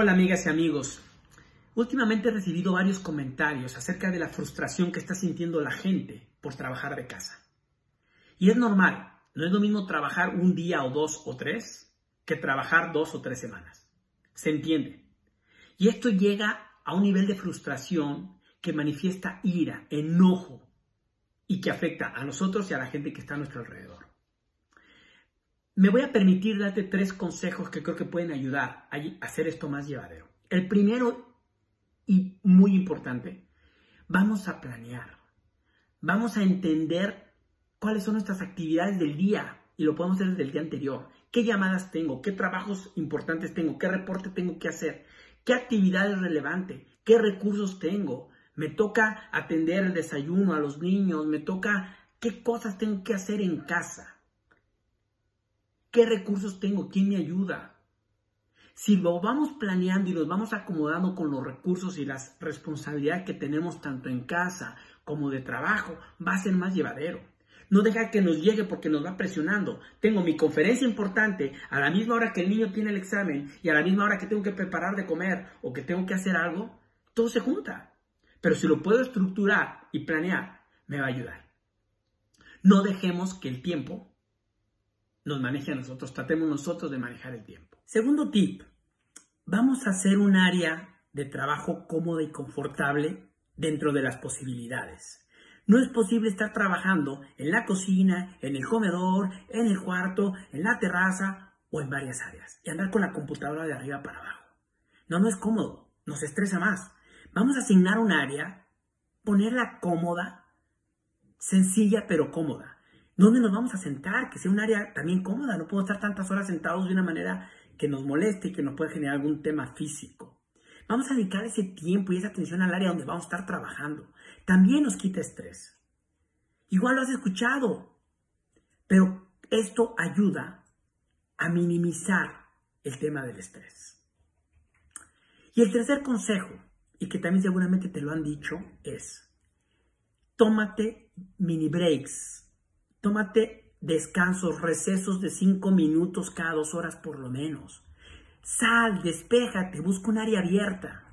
Hola amigas y amigos. Últimamente he recibido varios comentarios acerca de la frustración que está sintiendo la gente por trabajar de casa. Y es normal, no es lo mismo trabajar un día o dos o tres que trabajar dos o tres semanas. Se entiende. Y esto llega a un nivel de frustración que manifiesta ira, enojo y que afecta a nosotros y a la gente que está a nuestro alrededor. Me voy a permitir darte tres consejos que creo que pueden ayudar a hacer esto más llevadero. El primero, y muy importante, vamos a planear. Vamos a entender cuáles son nuestras actividades del día y lo podemos hacer desde el día anterior. ¿Qué llamadas tengo? ¿Qué trabajos importantes tengo? ¿Qué reporte tengo que hacer? ¿Qué actividad es relevante? ¿Qué recursos tengo? Me toca atender el desayuno a los niños, me toca qué cosas tengo que hacer en casa. ¿Qué recursos tengo? ¿Quién me ayuda? Si lo vamos planeando y nos vamos acomodando con los recursos y las responsabilidades que tenemos tanto en casa como de trabajo, va a ser más llevadero. No deja que nos llegue porque nos va presionando. Tengo mi conferencia importante a la misma hora que el niño tiene el examen y a la misma hora que tengo que preparar de comer o que tengo que hacer algo. Todo se junta. Pero si lo puedo estructurar y planear, me va a ayudar. No dejemos que el tiempo nos maneje a nosotros, tratemos nosotros de manejar el tiempo. Segundo tip, vamos a hacer un área de trabajo cómoda y confortable dentro de las posibilidades. No es posible estar trabajando en la cocina, en el comedor, en el cuarto, en la terraza o en varias áreas y andar con la computadora de arriba para abajo. No, no es cómodo, nos estresa más. Vamos a asignar un área, ponerla cómoda, sencilla pero cómoda. ¿Dónde nos vamos a sentar? Que sea un área también cómoda. No puedo estar tantas horas sentados de una manera que nos moleste y que nos pueda generar algún tema físico. Vamos a dedicar ese tiempo y esa atención al área donde vamos a estar trabajando. También nos quita estrés. Igual lo has escuchado, pero esto ayuda a minimizar el tema del estrés. Y el tercer consejo, y que también seguramente te lo han dicho, es tómate mini breaks Tómate descansos, recesos de cinco minutos cada dos horas por lo menos. Sal, despéjate, busca un área abierta.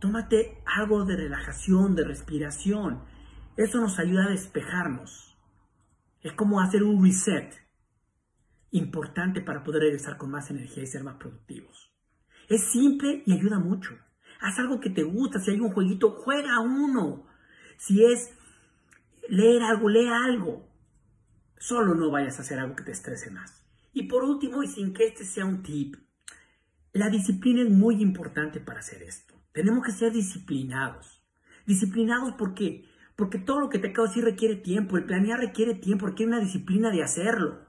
Tómate algo de relajación, de respiración. Eso nos ayuda a despejarnos. Es como hacer un reset importante para poder regresar con más energía y ser más productivos. Es simple y ayuda mucho. Haz algo que te gusta. Si hay un jueguito, juega uno. Si es leer algo, lee algo. Solo no vayas a hacer algo que te estrese más. Y por último, y sin que este sea un tip, la disciplina es muy importante para hacer esto. Tenemos que ser disciplinados. Disciplinados ¿por qué? Porque todo lo que te acabo de decir requiere tiempo. El planear requiere tiempo, requiere una disciplina de hacerlo.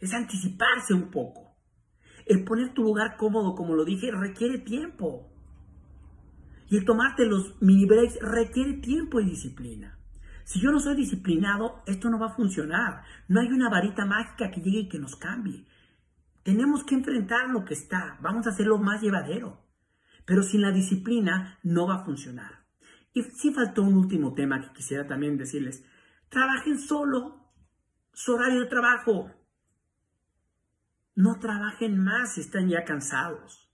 Es anticiparse un poco. El poner tu lugar cómodo, como lo dije, requiere tiempo. Y el tomarte los mini breaks requiere tiempo y disciplina. Si yo no soy disciplinado, esto no va a funcionar. No hay una varita mágica que llegue y que nos cambie. Tenemos que enfrentar lo que está. Vamos a hacerlo más llevadero. Pero sin la disciplina no va a funcionar. Y sí faltó un último tema que quisiera también decirles. Trabajen solo. Su horario de trabajo. No trabajen más si están ya cansados.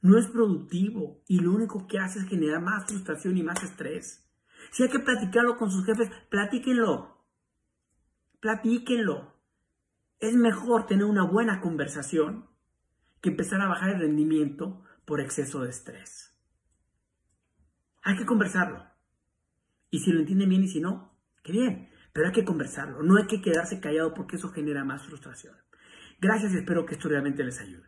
No es productivo y lo único que hace es generar más frustración y más estrés. Si hay que platicarlo con sus jefes, platíquenlo. Platíquenlo. Es mejor tener una buena conversación que empezar a bajar el rendimiento por exceso de estrés. Hay que conversarlo. Y si lo entienden bien y si no, qué bien. Pero hay que conversarlo. No hay que quedarse callado porque eso genera más frustración. Gracias y espero que esto realmente les ayude.